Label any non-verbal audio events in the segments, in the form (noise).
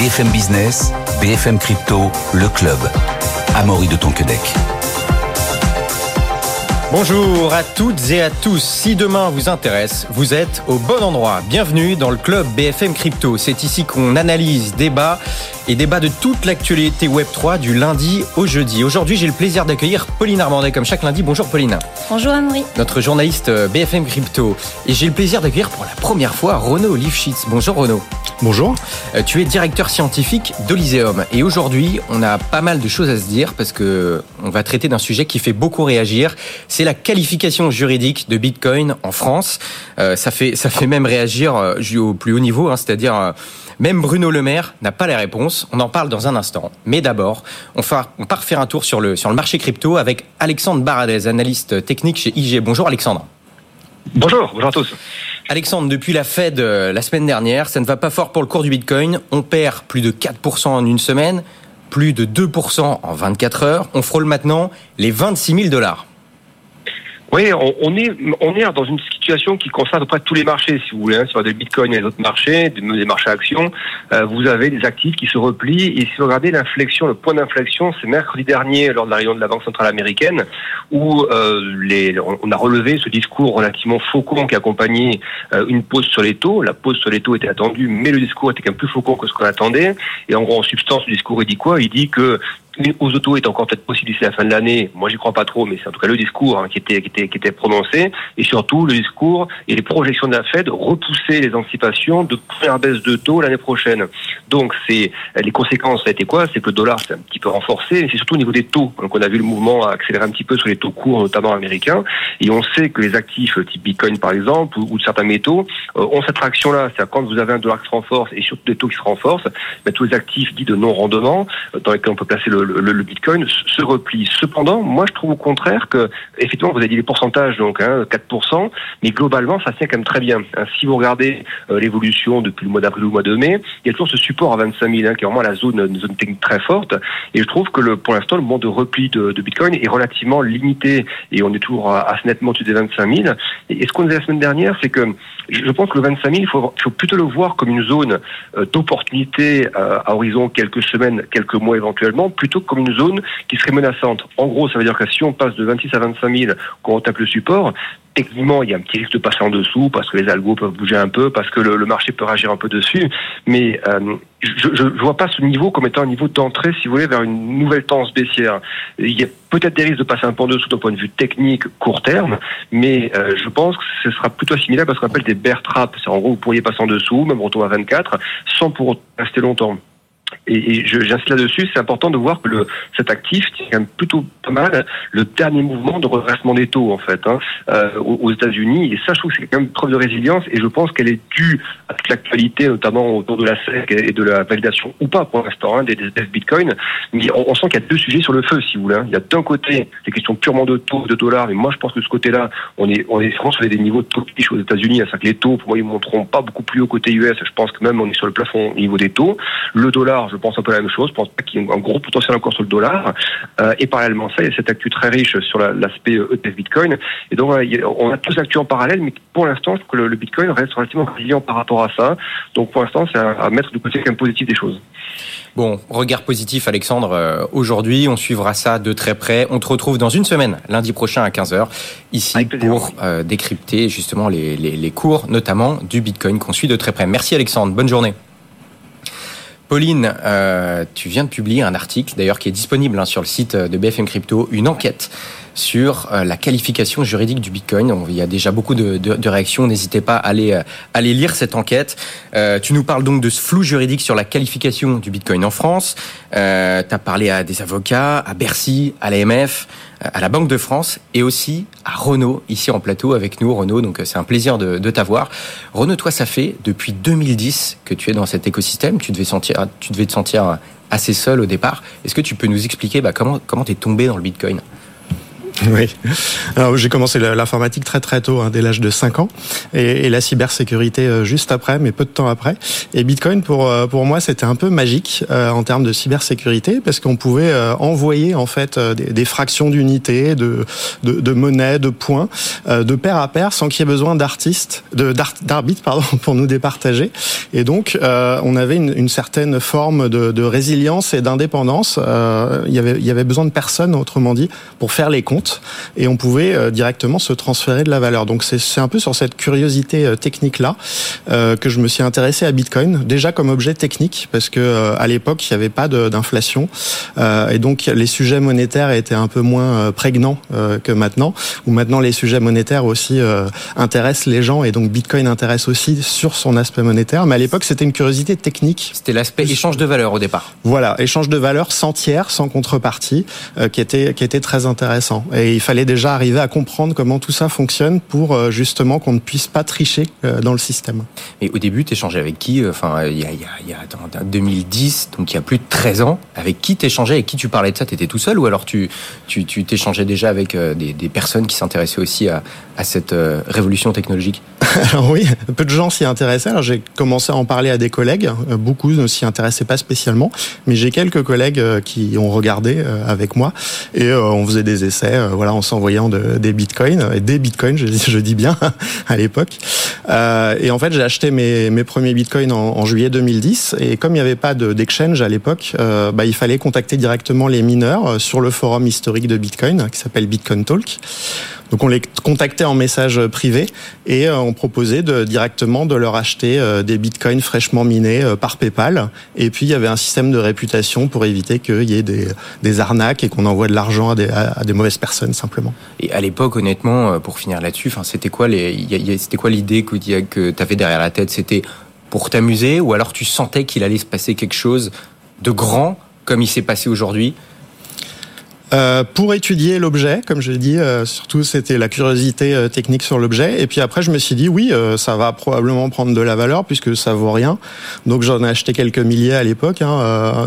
BFM Business, BFM Crypto, le club. Amaury de Tonquedec. Bonjour à toutes et à tous. Si demain vous intéresse, vous êtes au bon endroit. Bienvenue dans le club BFM Crypto. C'est ici qu'on analyse, débat et débat de toute l'actualité Web3 du lundi au jeudi. Aujourd'hui, j'ai le plaisir d'accueillir Pauline Armandet comme chaque lundi. Bonjour Pauline. Bonjour Amaury. Notre journaliste euh, BFM Crypto. Et j'ai le plaisir d'accueillir pour la première fois Renaud Lifshitz. Bonjour Renaud. Bonjour. Euh, tu es directeur scientifique d'Olyséum. Et aujourd'hui, on a pas mal de choses à se dire parce que on va traiter d'un sujet qui fait beaucoup réagir. C'est la qualification juridique de Bitcoin en France. Euh, ça fait ça fait même réagir au plus haut niveau, hein, c'est-à-dire même Bruno Le Maire n'a pas les réponses. On en parle dans un instant. Mais d'abord, on, on part faire un tour sur le, sur le marché crypto avec Alexandre Baradez, analyste technique chez IG. Bonjour Alexandre. Bonjour, bonjour à tous. Alexandre, depuis la Fed euh, la semaine dernière, ça ne va pas fort pour le cours du Bitcoin. On perd plus de 4% en une semaine, plus de 2% en 24 heures. On frôle maintenant les 26 000 dollars. Oui, on, est on est dans une situation qui concerne à peu près tous les marchés, si vous voulez, hein, sur des bitcoins et les autres marchés, des, des marchés actions. Euh, vous avez des actifs qui se replient. Et si vous regardez l'inflexion, le point d'inflexion, c'est mercredi dernier lors de la réunion de la Banque centrale américaine, où euh, les, on a relevé ce discours relativement faucon qui accompagnait euh, une pause sur les taux. La pause sur les taux était attendue, mais le discours était quand même plus faucon que ce qu'on attendait. Et en gros, en substance, le discours il dit quoi? Il dit que une hausse auto est encore peut-être possible d'ici la fin de l'année. Moi, j'y crois pas trop, mais c'est en tout cas le discours hein, qui, était, qui, était, qui était prononcé. Et surtout, le discours et les projections de la Fed repousser les anticipations de première baisse de taux l'année prochaine. Donc, c'est les conséquences, ça a été quoi? C'est que le dollar s'est un petit peu renforcé, mais c'est surtout au niveau des taux. Donc, on a vu le mouvement accélérer un petit peu sur les taux courts, notamment américains. Et on sait que les actifs type Bitcoin, par exemple, ou, certains métaux, euh, ont cette traction-là. C'est quand vous avez un dollar qui se renforce et surtout des taux qui se renforcent, ben, tous les actifs dits de non-rendement, euh, dans lesquels on peut placer le, le, le, Bitcoin se replie. Cependant, moi je trouve au contraire que, effectivement, vous avez dit les pourcentages, donc hein, 4%, mais globalement ça tient quand même très bien. Hein, si vous regardez euh, l'évolution depuis le mois d'avril le mois de mai, il y a toujours ce support à 25 000, hein, qui est vraiment la zone, une zone technique très forte. Et je trouve que le, pour l'instant, le moment de repli de, de, Bitcoin est relativement limité et on est toujours assez nettement au-dessus des 25 000. Et, ce qu'on disait la semaine dernière, c'est que je pense que le 25 000, il faut, faut plutôt le voir comme une zone euh, d'opportunité euh, à horizon quelques semaines, quelques mois éventuellement, que comme une zone qui serait menaçante. En gros, ça veut dire que si on passe de 26 à 25 000 quand on tape le support, techniquement, il y a un petit risque de passer en dessous parce que les algos peuvent bouger un peu, parce que le, marché peut réagir un peu dessus. Mais euh, je ne vois pas ce niveau comme étant un niveau d'entrée, si vous voulez, vers une nouvelle tendance baissière. Il y a peut-être des risques de passer un peu en dessous d'un point de vue technique court terme, mais euh, je pense que ce sera plutôt similaire à ce qu'on appelle des bear traps. En gros, vous pourriez passer en dessous, même retour à 24, sans pour rester longtemps et, j'insiste là-dessus, c'est important de voir que le, cet actif tient quand même plutôt pas mal le dernier mouvement de redressement des taux en fait hein, euh, aux, États-Unis. Et ça, je trouve que c'est quand même une preuve de résilience et je pense qu'elle est due à toute l'actualité, notamment autour de la SEC et de la validation ou pas pour l'instant hein, des, des Bitcoin. Mais on, sent qu'il y a deux sujets sur le feu, si vous voulez. Hein. Il y a d'un côté des questions purement de taux, de dollars, mais moi je pense que ce côté-là, on est on est vraiment sur des niveaux de taux aux États-Unis. C'est-à-dire que les taux, pour moi, ils ne monteront pas beaucoup plus haut côté US. Je pense que même on est sur le plafond au niveau des taux. Le dollar, je pense un peu la même chose. Je pense pas qu'il y ait un gros potentiel encore sur le dollar. Euh, et parallèlement ça, il y a cette actu très riche sur l'aspect ETF euh, Bitcoin. Et donc, on a tous actus en parallèle, mais pour l'instant, je trouve que le, Bitcoin reste relativement résilient par rapport à ça. Donc, pour l'instant, c'est à, mettre du côté quand même positif des choses. Bon, regard positif, Alexandre. Euh, aujourd'hui, on suivra ça de très près. On te retrouve dans une semaine, lundi prochain à 15h, ici pour décrypter justement les, les cours, notamment du Bitcoin qu'on suit de très près. Merci Alexandre, bonne journée. Pauline, euh, tu viens de publier un article, d'ailleurs qui est disponible hein, sur le site de BFM Crypto, une enquête sur euh, la qualification juridique du Bitcoin. Il y a déjà beaucoup de, réactions. N'hésitez pas à aller, euh, aller lire cette enquête. tu nous parles donc de ce flou juridique sur la qualification du Bitcoin en France. tu as parlé à des avocats, à Bercy, à l'AMF à la Banque de France et aussi à Renault, ici en plateau avec nous, Renault. Donc c'est un plaisir de, de t'avoir. Renault, toi, ça fait depuis 2010 que tu es dans cet écosystème. Tu devais, sentir, tu devais te sentir assez seul au départ. Est-ce que tu peux nous expliquer bah, comment comment es tombé dans le Bitcoin? (laughs) Oui. Alors j'ai commencé l'informatique très très tôt, hein, dès l'âge de 5 ans, et, et, la cybersécurité euh, juste après, mais peu de temps après. Et Bitcoin pour euh, pour moi c'était un peu magique euh, en termes de cybersécurité parce qu'on pouvait envoyer en fait des, des fractions d'unités, de, de, de monnaie, de points, de pair à pair sans qu'il y ait besoin d'artistes, de d'arbitres pardon (laughs) pour nous départager. Et donc on avait une, une, certaine forme de, de résilience et d'indépendance. il y avait il y avait besoin de personne autrement dit pour faire les comptes et on pouvait euh, directement se transférer de la valeur. Donc c'est un peu sur cette curiosité euh, technique là euh, que je me suis intéressé à Bitcoin déjà comme objet technique parce que à l'époque il n'y avait pas d'inflation et donc les sujets monétaires étaient un peu moins prégnants que maintenant où maintenant les sujets monétaires aussi intéressent les gens et donc Bitcoin intéresse aussi sur son aspect monétaire mais à l'époque c'était une curiosité technique. C'était l'aspect échange de valeur au départ. Voilà, échange de valeur sans tiers, sans contrepartie qui était qui était très intéressant. Et il fallait déjà arriver à comprendre comment tout ça fonctionne pour euh, justement qu'on ne puisse pas tricher euh, dans le système. Et au début, tu échangeais avec qui euh, Enfin, il y a, il y a, il 2010, donc il y a plus de 13 ans. Avec qui t'échangeais Avec qui tu parlais de ça? T'étais tout seul ou alors tu tu t'échangeais déjà avec des, des personnes qui s'intéressaient aussi à, à cette révolution technologique? (laughs) Alors oui, peu de gens s'y intéressaient. Alors j'ai commencé à en parler à des collègues. Beaucoup ne s'y intéressaient pas spécialement, mais j'ai quelques collègues qui ont regardé avec moi et on faisait des essais voilà, en s'envoyant de, des bitcoins, des bitcoins, je, (laughs) je dis bien, à l'époque. Euh, et en fait, j'ai acheté mes, mes premiers bitcoins en, en, juillet 2010, et comme il n'y avait pas d'exchange à l'époque, euh, bah, il fallait contacter directement les mineurs euh, sur le forum historique de Bitcoin, qui s'appelle Bitcoin Talk. Donc on les contactait en message privé et euh, on proposait de, directement de leur acheter euh, des bitcoins fraîchement minés euh, par PayPal. Et puis il y avait un système de réputation pour éviter qu'il y ait des, des, arnaques et qu'on envoie de l'argent à des, à des, mauvaises personnes Et à l'époque, honnêtement, pour finir là-dessus, c'était quoi l'idée que tu avais derrière la tête? C'était pour t'amuser ou alors tu sentais qu'il allait se passer quelque chose de grand comme il s'est passé aujourd'hui? Euh, pour étudier l'objet, comme je l'ai dit, euh, surtout c'était la curiosité euh, technique sur l'objet. Et puis après, je me suis dit, oui, ça va probablement prendre de la valeur puisque ça vaut rien. Donc j'en ai acheté quelques milliers à l'époque. Hein. Ah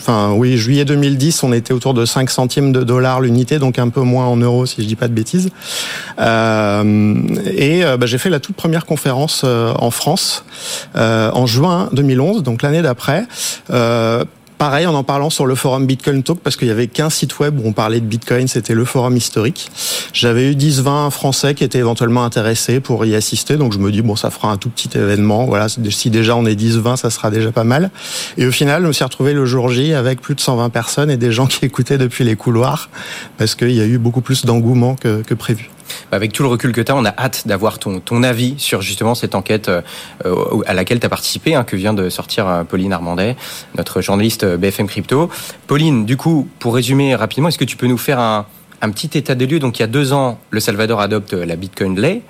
enfin oui, juillet 2010, on était autour de 5 centimes de dollars l'unité, donc un peu moins en euros si je dis pas de bêtises. et bah, j'ai fait la toute première conférence en France en juin 2011, donc l'année d'après Pareil, en en parlant sur le forum Bitcoin Talk, parce qu'il y avait qu'un site web où on parlait de Bitcoin, c'était le forum historique. J'avais eu 10-20 Français qui étaient éventuellement intéressés pour y assister, donc je me dis, bon, ça fera un tout petit événement. Voilà, si déjà on est 10-20, ça sera déjà pas mal. Et au final, je me suis retrouvé le jour J avec plus de 120 personnes et des gens qui (laughs) écoutaient depuis les couloirs, parce qu'il y a eu beaucoup plus d'engouement que, que prévu. Avec tout le recul que tu as, on a hâte d'avoir ton, ton avis sur justement cette enquête euh, à laquelle tu as participé, hein, que vient de sortir euh, Pauline Armandet, notre journaliste euh, BFM Crypto. Pauline, du coup, pour résumer rapidement, est-ce que tu peux nous faire un, un petit état des lieux? Donc il y a deux ans, le Salvador adopte la Bitcoin Lay.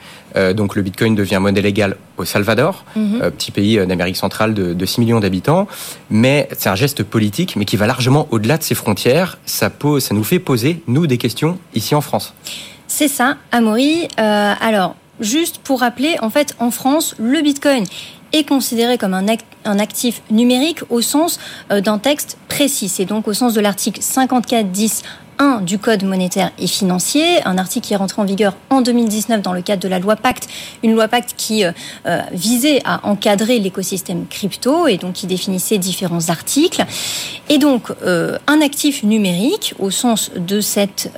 donc le Bitcoin devient monnaie légale au Salvador, mhm. petit pays d'Amérique centrale de, de 6 millions d'habitants. Mais c'est un geste politique, mais qui va largement au-delà de ses frontières. Ça, pose, ça nous fait poser, nous, des questions ici en France. C'est ça, Amaury. Euh, alors, juste pour rappeler, en fait, en France, le Bitcoin est considéré comme un, un actif numérique au sens euh, d'un texte précis. C'est donc au sens de l'article 54.10 1 du Code monétaire et financier, un article qui est rentré en vigueur en 2019 dans le cadre de la loi Pacte, une loi Pacte qui euh, euh, visait à encadrer l'écosystème crypto et donc qui définissait différents articles. Et donc euh, un actif numérique au sens de cette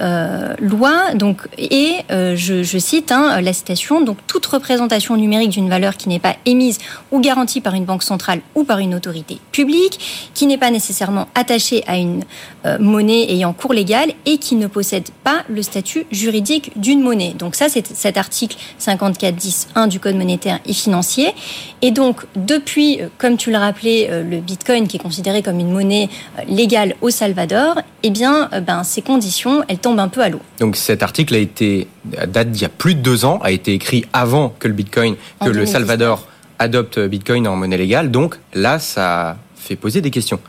loi, donc et je, cite hein, la citation. Donc toute représentation numérique d'une valeur qui n'est pas émise ou garantie par une banque centrale ou par une autorité publique, qui n'est pas nécessairement attachée à une monnaie ayant cours légal et qui ne possède pas le statut juridique d'une monnaie. Donc ça, c'est cet article 54.10.1 du Code monétaire et financier. Et donc, depuis, euh, comme tu le rappelais, euh, le Bitcoin qui est considéré comme une monnaie euh, légale au Salvador, eh bien, ben, ces conditions, elles tombent un peu à l'eau. Donc cet article a été, date d'il y a plus de deux ans, a été écrit avant que le Bitcoin, que le Salvador adopte Bitcoin en monnaie légale. Donc là, ça fait poser des questions.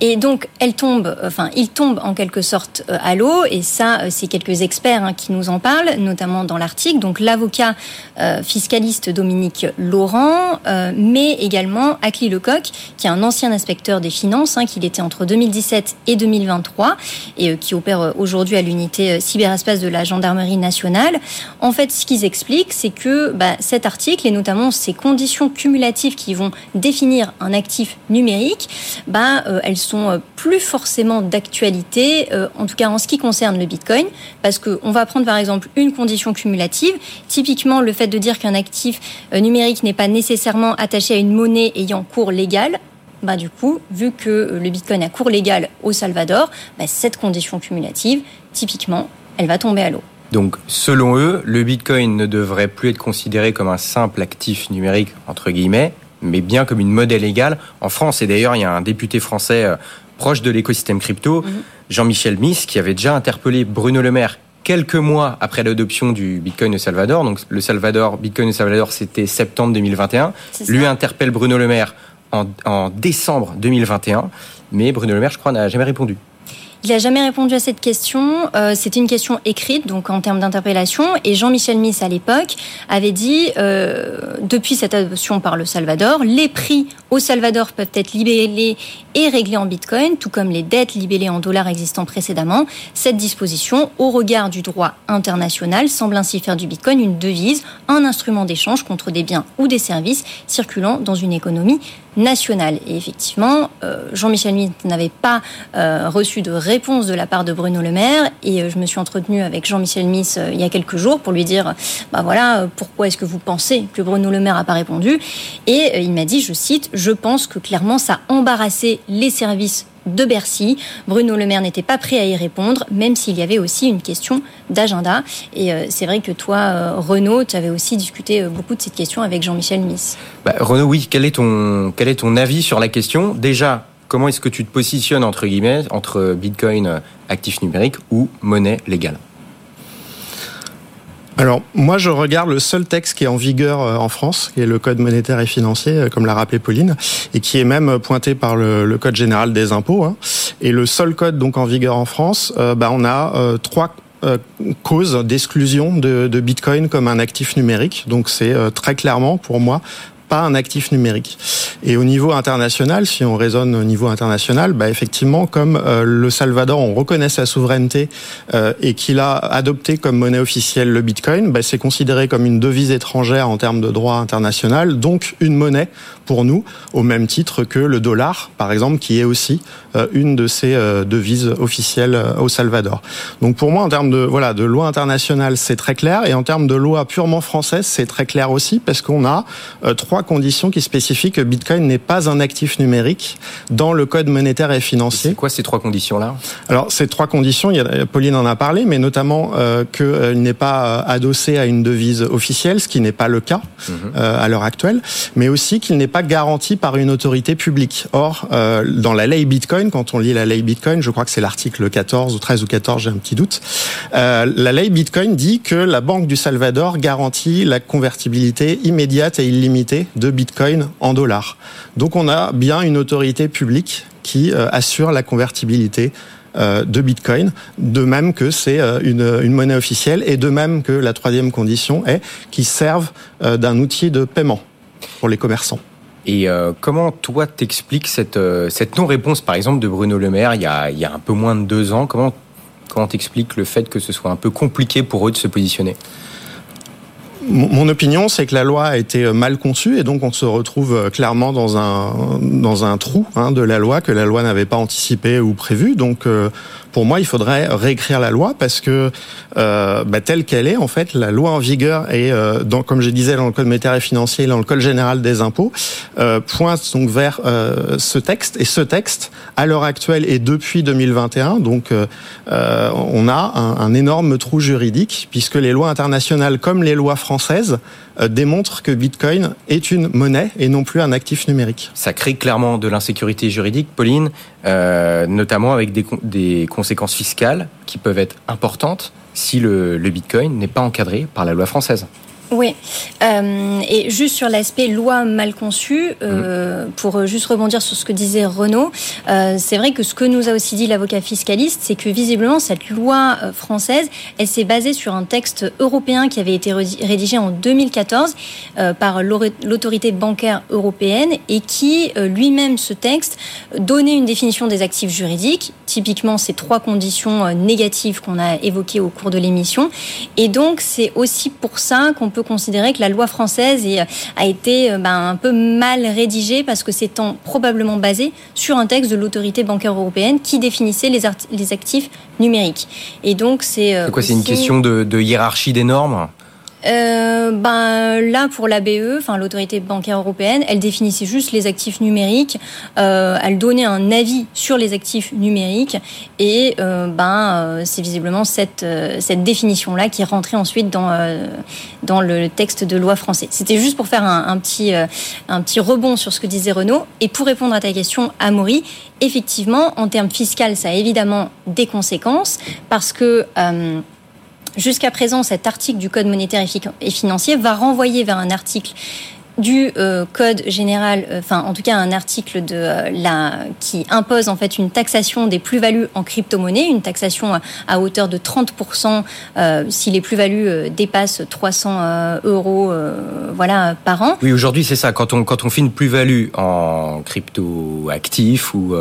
Et donc, elle tombe, enfin, il tombe en quelque sorte euh, à l'eau. Et ça, euh, c'est quelques experts hein, qui nous en parlent, notamment dans l'article. Donc, l'avocat euh, fiscaliste Dominique Laurent, mais également Akli Lecoq, qui est un ancien inspecteur des finances, hein, qui était entre 2017 et 2023, et qui opère aujourd'hui à l'unité cyberespace de la gendarmerie nationale. En fait, ce qu'ils expliquent, c'est que bah, cet article, et notamment ces conditions cumulatives qui vont définir un actif numérique, bah, elles sont plus forcément d'actualité, euh, en tout cas en ce qui concerne le Bitcoin, parce qu'on va prendre par exemple une condition cumulative, typiquement le fait de dire qu'un actif euh, numérique n'est pas nécessairement attaché à une monnaie ayant cours légal, bah, du coup, vu que euh, le Bitcoin a cours légal au Salvador, bah, cette condition cumulative, typiquement, elle va tomber à l'eau. Donc, selon eux, le Bitcoin ne devrait plus être considéré comme un simple actif numérique, entre guillemets, mais bien comme une monnaie légale. En France, et d'ailleurs, il y a un député français proche de l'écosystème crypto, mhm. Jean-Michel Miss, qui avait déjà interpellé Bruno Le Maire quelques mois après l'adoption du Bitcoin au Salvador. Donc le Salvador, Bitcoin au Salvador, c'était septembre 2021. Lui interpelle Bruno Le Maire en, en décembre 2021, mais Bruno Le Maire, je crois, n'a jamais répondu. Il n'a jamais répondu à cette question. Euh, C'était une question écrite, donc en termes d'interpellation. Et Jean-Michel Miss, à l'époque, avait dit, euh, depuis cette adoption par le Salvador, les prix au Salvador peuvent être libellés et réglés en bitcoin, tout comme les dettes libellées en dollars existant précédemment. Cette disposition, au regard du droit international, semble ainsi faire du bitcoin une devise, un instrument d'échange contre des biens ou des services circulant dans une économie nationale. Et effectivement, euh, Jean-Michel Miss n'avait pas euh, reçu de réponse de la part de Bruno Le Maire. Et euh, je me suis entretenue avec Jean-Michel Miss il y a quelques jours pour lui dire, bah voilà, pourquoi est-ce que vous pensez que Bruno Le Maire n'a pas répondu? Et il m'a dit, je cite, je pense que clairement ça a embarrassé les services de Bercy. Bruno Le Maire n'était pas prêt à y répondre, même s'il y avait aussi une question d'agenda. Et euh, c'est vrai que toi, euh, Renaud, tu avais aussi discuté euh, beaucoup de cette question avec Jean-Michel Miss. Bah, Renaud, oui, quel est, ton, quel est avis sur la question? Déjà, comment est-ce que tu te positionnes, entre entre Bitcoin actif numérique ou monnaie légale? Alors moi je regarde le seul texte qui est en vigueur euh, en France, qui est le Code monétaire et financier, euh, comme l'a rappelé Pauline, et qui est même pointé par le, Code général des impôts. Hein. Et le seul code donc en vigueur en France, euh, bah, on a trois causes d'exclusion de, de, Bitcoin comme un actif numérique. Donc c'est très clairement pour moi pas un actif numérique. Et au niveau international, si on raisonne au niveau international, bah effectivement, comme euh, le Salvador, on reconnaît sa souveraineté euh, et qu'il a adopté comme monnaie officielle le Bitcoin, bah, c'est considéré comme une devise étrangère en termes de droit international, donc une monnaie pour nous, au même titre que le dollar, par exemple, qui est aussi euh, une de ces devises officielles au Salvador. Donc pour moi, en termes de voilà de loi internationale, c'est très clair, et en termes de loi purement française, c'est très clair aussi, parce qu'on a trois conditions qui spécifient que Bitcoin n'est pas un actif numérique dans le code monétaire et financier. C'est quoi ces trois conditions-là? Alors ces trois conditions, il y a, Pauline en a parlé, mais notamment euh, qu'il euh, n'est pas euh, adossé à une devise officielle, ce qui n'est pas le cas mhm. euh, à l'heure actuelle, mais aussi qu'il n'est pas garanti par une autorité publique. Or, euh, dans la ley Bitcoin, quand on lit la ley Bitcoin, je crois que c'est l'article 14 ou 13 ou 14, j'ai un petit doute, la ley Bitcoin dit que la Banque du Salvador garantit la convertibilité immédiate et illimitée de Bitcoin en dollars. Donc on a bien une autorité publique qui euh, assure la convertibilité euh, de Bitcoin, de même que c'est euh, une, monnaie officielle, et de même que la troisième condition est qu'ils servent d'un outil de paiement pour les commerçants. Et comment toi t'expliques cette, non-réponse, par exemple, de Bruno Le Maire il y a, il y a un peu moins de deux ans? Comment comment t'expliques le fait que ce soit un peu compliqué pour eux de se positionner? Mon opinion, c'est que la loi a été mal conçue et donc on se retrouve euh, clairement dans un dans un trou hein, de la loi que la loi n'avait pas anticipé ou prévu. Donc euh, pour moi, il faudrait réécrire la loi parce que euh, bah, telle qu'elle est, en fait, la loi en vigueur et euh, comme je disais dans le code monétaire et financier, dans le code général des impôts, euh, pointe donc vers euh, ce texte. Et ce texte à l'heure actuelle et depuis 2021, donc on a un, énorme trou juridique puisque les lois internationales comme les lois françaises démontrent que Bitcoin est une monnaie et non plus un actif numérique. Ça crée clairement de l'insécurité juridique, Pauline, notamment avec des conséquences fiscales qui peuvent être importantes si le, Bitcoin n'est pas encadré par la loi française. Oui, euh, et juste sur l'aspect loi mal conçue, euh, mmh. pour juste rebondir sur ce que disait Renaud, euh, c'est vrai que ce que nous a aussi dit l'avocat fiscaliste, c'est que visiblement cette loi française, elle s'est basée sur un texte européen qui avait été rédigé en 2014 par l'autorité bancaire européenne et qui lui-même, ce texte, donnait une définition des actifs juridiques, typiquement ces trois conditions négatives qu'on a évoquées au cours de l'émission. Et donc c'est aussi pour ça qu'on peut considérer que la loi française a été euh, ben, un peu mal rédigée parce que c'est probablement basé sur un texte de l'autorité bancaire européenne qui définissait les, les actifs numériques. Et donc c'est. Euh, c'est quoi C'est une question de, de hiérarchie des normes? Euh, ben là pour la BE, enfin l'autorité bancaire européenne, elle définissait juste les actifs numériques, euh, elle donnait un avis sur les actifs numériques. Et euh, ben euh, c'est visiblement cette euh, cette définition là qui est rentrée ensuite dans dans le texte de loi français. C'était juste pour faire un, petit un petit rebond sur ce que disait Renaud. Et pour répondre à ta question, Amaury, effectivement en termes fiscal, ça a évidemment des conséquences parce que Jusqu'à présent, cet article du Code monétaire et financier va renvoyer vers un article du euh, code général, euh, enfin en tout cas un article de euh, la qui impose en fait une taxation des plus-values en crypto-monnaie, une taxation à, hauteur de 30% si les plus-values dépassent 300 euros, voilà par an. Oui, aujourd'hui c'est ça. Quand on quand on fait une plus-value en crypto actif ou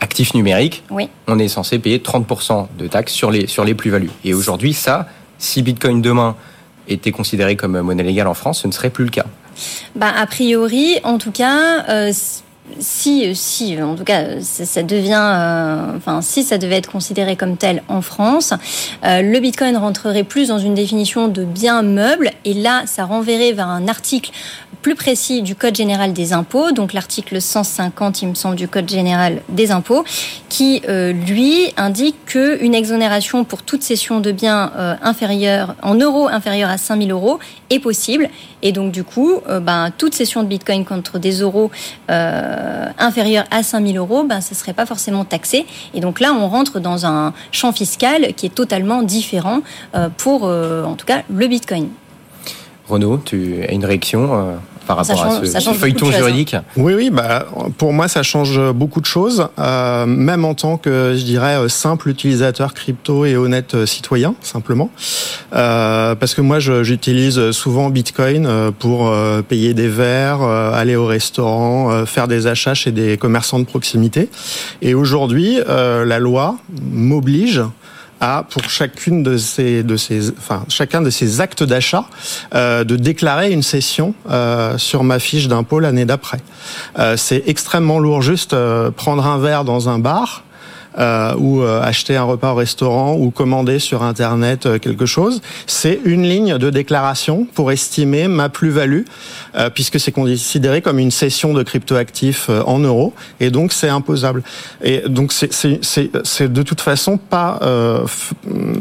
actif numérique, oui. on est censé payer 30% de taxes sur les sur les plus-values. Et aujourd'hui ça, si Bitcoin demain était considéré comme monnaie légale en France, ce ne serait plus le cas. Bah, a priori, en tout cas, euh, si, si, en tout cas, ça, devient, euh, enfin, si ça devait être considéré comme tel en France, euh, le Bitcoin rentrerait plus dans une définition de bien meuble, et là, ça renverrait vers un article plus précis du Code général des impôts, donc l'article 150, il me semble, du Code général des impôts, qui, euh, lui, indique qu'une exonération pour toute cession de biens inférieure, en euros inférieurs à 5000 euros est possible. Et donc, du coup, ben, toute cession de Bitcoin contre des euros inférieurs à 5000 euros, ben, ça ne serait pas forcément taxé. Et donc là, on rentre dans un champ fiscal qui est totalement différent pour, en tout cas, le Bitcoin. Renaud, tu as une réaction par rapport à ce, feuilleton hein. juridique Oui, oui, bah, pour moi, ça change beaucoup de choses, euh, même en tant que, je dirais, euh, simple utilisateur crypto et honnête euh, citoyen, simplement. Euh, parce que moi, j'utilise souvent Bitcoin pour payer des verres, aller au restaurant, faire des achats chez des commerçants de proximité. Et aujourd'hui, la loi m'oblige à pour chacune de ces de ces enfin chacun de ces actes d'achat euh, de déclarer une cession euh, sur ma fiche d'impôt l'année d'après. Euh, c'est extrêmement lourd juste euh, prendre un verre dans un bar ou euh, acheter un repas au restaurant ou commander sur Internet euh, quelque chose, c'est une ligne de déclaration pour estimer ma plus-value, puisque c'est considéré comme une cession de cryptoactifs en euros, et donc c'est imposable. Et donc c'est de toute façon pas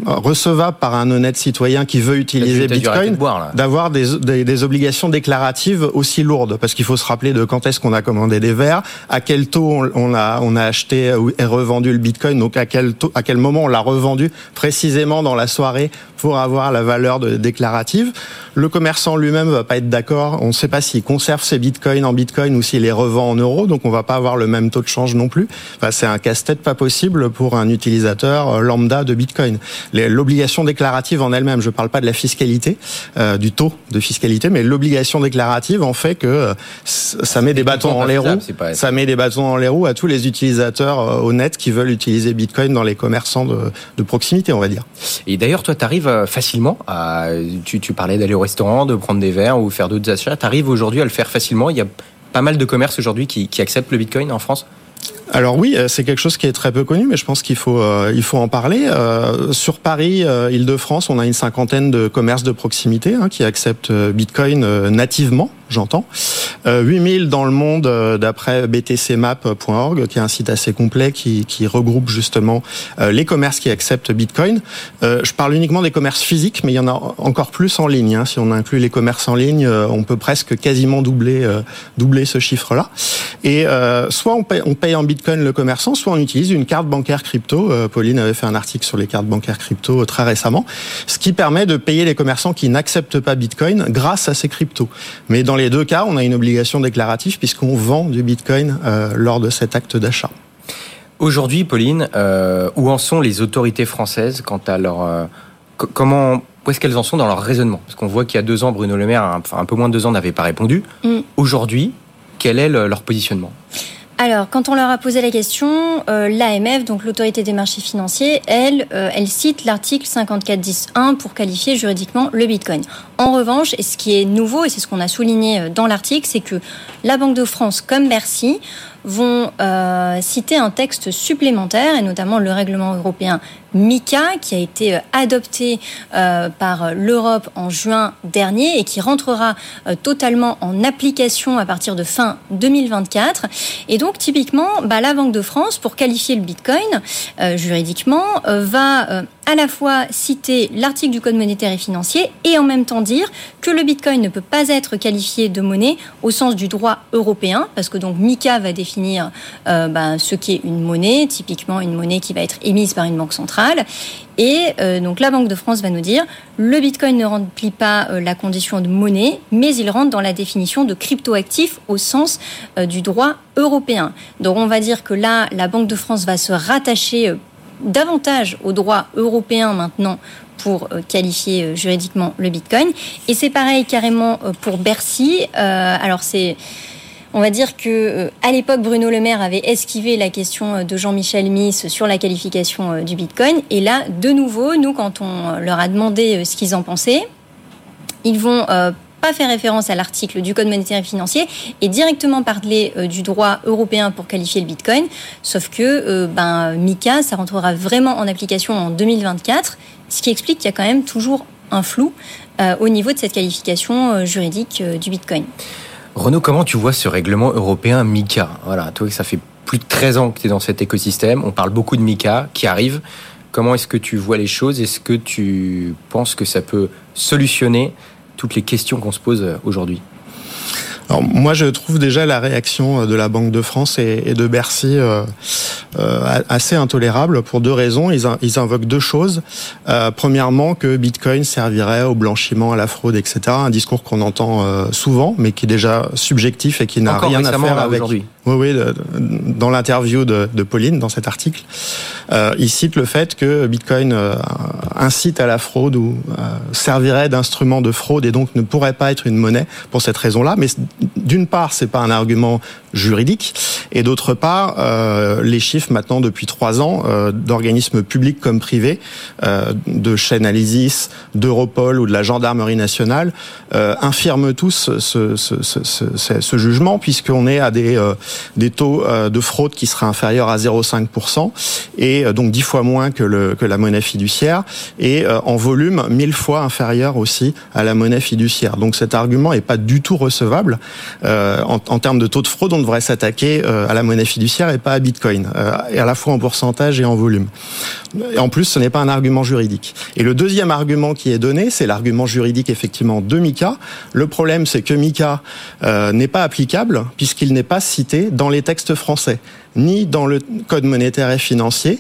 recevable par un honnête citoyen qui veut utiliser Bitcoin d'avoir des, des, des, obligations déclaratives aussi lourdes, parce qu'il faut se rappeler de quand est-ce qu'on a commandé des verres, à quel taux on, a, on a acheté et revendu le Bitcoin, donc à quel, à quel moment on l'a revendu précisément dans la soirée pour avoir la valeur de, déclarative. Le commerçant lui-même va pas être d'accord. On ne sait pas s'il conserve ses bitcoins en bitcoin ou s'il les revend en euros, donc on va pas avoir le même taux de change non plus. Enfin, c'est un casse-tête pas possible pour un utilisateur euh, lambda de bitcoin. L'obligation déclarative en elle-même, je parle pas de la fiscalité, euh, du taux de fiscalité, mais l'obligation déclarative en fait que euh, ça met des bâtons dans les roues. Ça met des bâtons dans les roues à tous les utilisateurs honnêtes qui veulent utiliser bitcoin dans les commerçants de, de proximité, on va dire. Et d'ailleurs, toi, tu arrives facilement à, tu, parlais d'aller au restaurant, de prendre des verres ou faire d'autres achats. Tu arrives aujourd'hui à le faire facilement. Il y a pas mal de commerces aujourd'hui qui, acceptent le Bitcoin en France alors oui, euh, c'est quelque chose qui est très peu connu, mais je pense qu'il faut euh, il faut en parler. Euh, sur Paris, Île-de-France, on a une cinquantaine de commerces de proximité hein, qui acceptent Bitcoin nativement j'entends. 8000 dans le monde d'après btcmap.org, qui est un site assez complet qui, qui regroupe justement les commerces qui acceptent Bitcoin. je parle uniquement des commerces physiques, mais il y en a encore plus en ligne. Hein. Si on inclut les commerces en ligne, on peut presque quasiment doubler, doubler ce chiffre-là. Et soit on paye, on paye en Bitcoin le commerçant, soit on utilise une carte bancaire crypto. Pauline avait fait un article sur les cartes bancaires crypto très récemment, ce qui permet de payer les commerçants qui n'acceptent pas Bitcoin grâce à ces cryptos. Mais les deux cas, on a une obligation déclarative puisqu'on vend du Bitcoin euh, lors de cet acte d'achat. Aujourd'hui, Pauline, euh, où en sont les autorités françaises quant à leur euh, comment où est-ce qu'elles en sont dans leur raisonnement? Parce qu'on voit qu'il y a deux ans, Bruno Le Maire, enfin un peu moins de deux ans, n'avait pas répondu. Mm. Aujourd'hui, quel est leur positionnement? Alors, quand on leur a posé la question, euh, l'AMF, donc l'autorité des marchés financiers, elle, euh, elle cite l'article 54.10.1 pour qualifier juridiquement le Bitcoin. En revanche, et ce qui est nouveau, et c'est ce qu'on a souligné euh, dans l'article, c'est que la Banque de France, comme Bercy, vont citer un texte supplémentaire, et notamment le règlement européen MICA, qui a été euh, adopté euh, par l'Europe en juin dernier et qui rentrera totalement en application à partir de fin 2024. Et donc, typiquement, bah, la Banque de France, pour qualifier le Bitcoin juridiquement, va à la fois citer l'article du Code monétaire et financier et en même temps dire que le Bitcoin ne peut pas être qualifié de monnaie au sens du droit européen, parce que donc MICA va définir euh, ben, ce qu'est une monnaie, typiquement une monnaie qui va être émise par une banque centrale. Et euh, donc la Banque de France va nous dire le Bitcoin ne remplit pas euh, la condition de monnaie, mais il rentre dans la définition de cryptoactif au sens du droit européen. Donc on va dire que là, la Banque de France va se rattacher davantage au droit européen maintenant pour euh, qualifier euh, juridiquement le Bitcoin. Et c'est pareil carrément euh, pour Bercy. alors c'est on va dire que à l'époque Bruno Le Maire avait esquivé la question de Jean-Michel Miss sur la qualification du Bitcoin et là de nouveau nous quand on leur a demandé ce qu'ils en pensaient ils vont fait référence à l'article du Code monétaire et financier et directement parler euh, du droit européen pour qualifier le Bitcoin. Sauf que euh, ben, MICA, ça rentrera vraiment en application en 2024, ce qui explique qu'il y a quand même toujours un flou euh, au niveau de cette qualification juridique du Bitcoin. Renaud, comment tu vois ce règlement européen MICA Voilà, toi, ça fait plus de 13 ans que tu es dans cet écosystème. On parle beaucoup de MICA qui arrive. Comment est-ce que tu vois les choses? Est-ce que tu penses que ça peut solutionner toutes les questions qu'on se pose euh, aujourd'hui alors moi, je trouve déjà la réaction euh, de la Banque de France et, de Bercy euh, assez intolérable pour deux raisons. Ils, invoquent deux choses. premièrement, que Bitcoin servirait au blanchiment, à la fraude, etc. Un discours qu'on entend souvent, mais qui est déjà subjectif et qui n'a rien à faire avec. Aujourd'hui. Oui, oui, dans l'interview de, Pauline, dans cet article, euh, il cite le fait que Bitcoin euh, incite à la fraude ou euh, servirait d'instrument de fraude et donc ne pourrait pas être une monnaie pour cette raison-là. Mais d'une part, c'est pas un argument juridique, et d'autre part, euh, les chiffres maintenant depuis trois ans euh, d'organismes publics comme privés, euh, de Chainalysis, d'Europol ou de la gendarmerie nationale, infirment tous ce, ce, ce, ce jugement puisqu'on est à des, des taux de fraude qui seraient inférieurs à 0,5% et donc dix fois moins que, le, que la monnaie fiduciaire et en volume mille fois inférieur aussi à la monnaie fiduciaire. Donc cet argument est pas du tout recevable en, en termes de taux de fraude. On devrait s'attaquer euh, à la monnaie fiduciaire et pas à Bitcoin, euh, et à la fois en pourcentage et en volume. Et en plus, ce n'est pas un argument juridique. Et le deuxième argument qui est donné, c'est l'argument juridique effectivement de MICA. Le problème, c'est que MICA euh, n'est pas applicable puisqu'il n'est pas cité dans les textes français ni dans le code monétaire et financier,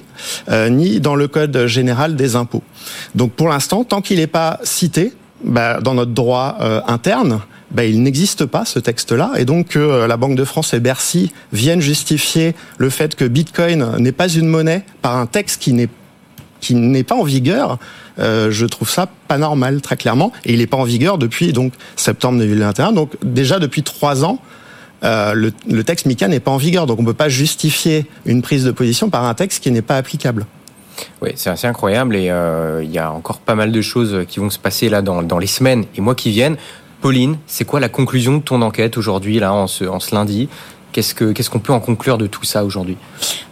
ni dans le code général des impôts. Donc pour l'instant, tant qu'il n'est pas cité bah, dans notre droit interne, ben, il n'existe pas ce texte-là, et donc euh, la Banque de France et Bercy viennent justifier le fait que Bitcoin n'est pas une monnaie par un texte qui n'est qui n'est pas en vigueur, euh, je trouve ça pas normal très clairement, et il n'est pas en vigueur depuis donc septembre 2021, donc déjà depuis trois ans. Euh, le, le, texte MICA n'est pas en vigueur, donc on ne peut pas justifier une prise de position par un texte qui n'est pas applicable. Oui, c'est assez incroyable et il y a encore pas mal de choses qui vont se passer là dans, dans les semaines et mois qui viennent. Pauline, c'est quoi la conclusion de ton enquête aujourd'hui, là, en ce, lundi? Qu'est-ce qu'on peut en conclure de tout ça aujourd'hui?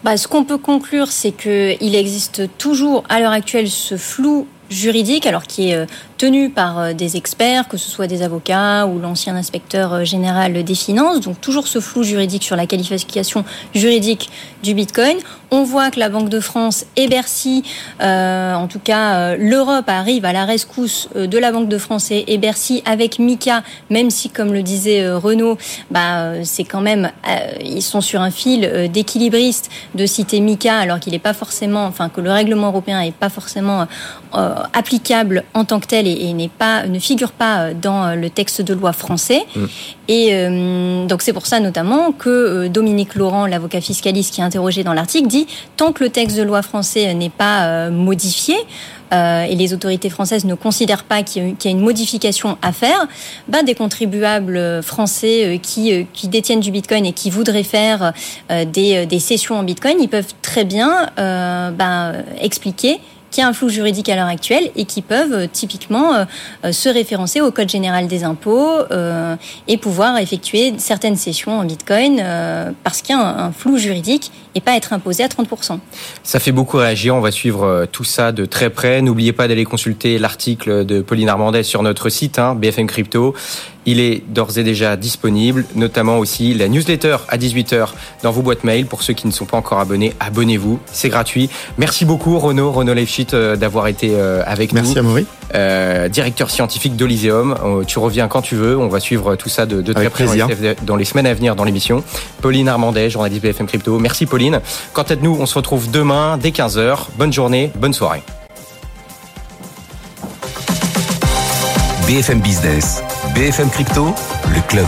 Bah, Ce qu'on peut conclure, c'est qu'il existe toujours à l'heure actuelle ce flou juridique, alors qui est euh, tenue par des experts, que ce soit des avocats ou l'ancien inspecteur général des finances. Donc toujours ce flou juridique sur la qualification juridique du Bitcoin. On voit que la Banque de France et Bercy, en tout cas l'Europe arrive à la rescousse de la Banque de France et Bercy avec Mika, même si, comme le disait Renault, bah, c'est quand même, ils sont sur un fil d'équilibriste de citer Mika alors qu'il n'est pas forcément, enfin que le règlement européen n'est pas forcément euh, applicable en tant que tel et, n'est pas, ne figure pas dans le texte de loi français. Mm. Et euh, donc c'est pour ça notamment que euh, Dominique Laurent, l'avocat fiscaliste qui est interrogé dans l'article, dit tant que le texte de loi français n'est pas modifié, euh, et les autorités françaises ne considèrent pas qu'il y, a une modification à faire, bah, des contribuables français euh, qui, euh, qui détiennent du Bitcoin et qui voudraient faire des, des sessions en Bitcoin, ils peuvent très bien bah, expliquer qui a un flou juridique à l'heure actuelle et qui peuvent euh, typiquement euh, euh, se référencer au Code général des impôts et pouvoir effectuer certaines sessions en Bitcoin parce qu'il y a un, flou juridique et pas être imposé à 30%. Ça fait beaucoup réagir, on va suivre tout ça de très près. N'oubliez pas d'aller consulter l'article de Pauline Armandais sur notre site, hein, BFM Crypto. Il est d'ores et déjà disponible, notamment aussi la newsletter à 18h dans vos boîtes mail. Pour ceux qui ne sont pas encore abonnés, abonnez-vous, c'est gratuit. Merci beaucoup Renaud, Renaud Leifschit euh, d'avoir été euh, avec nous. Merci Amaury. Euh, directeur scientifique d'Olyséum. Euh, tu reviens quand tu veux, on va suivre tout ça de, de très près dans les, semaines à venir dans l'émission. Pauline Armandet, journaliste BFM Crypto. Merci Pauline. Quant à nous, on se retrouve demain dès 15h. Bonne journée, bonne soirée. BFM Business, BFM Crypto, le club.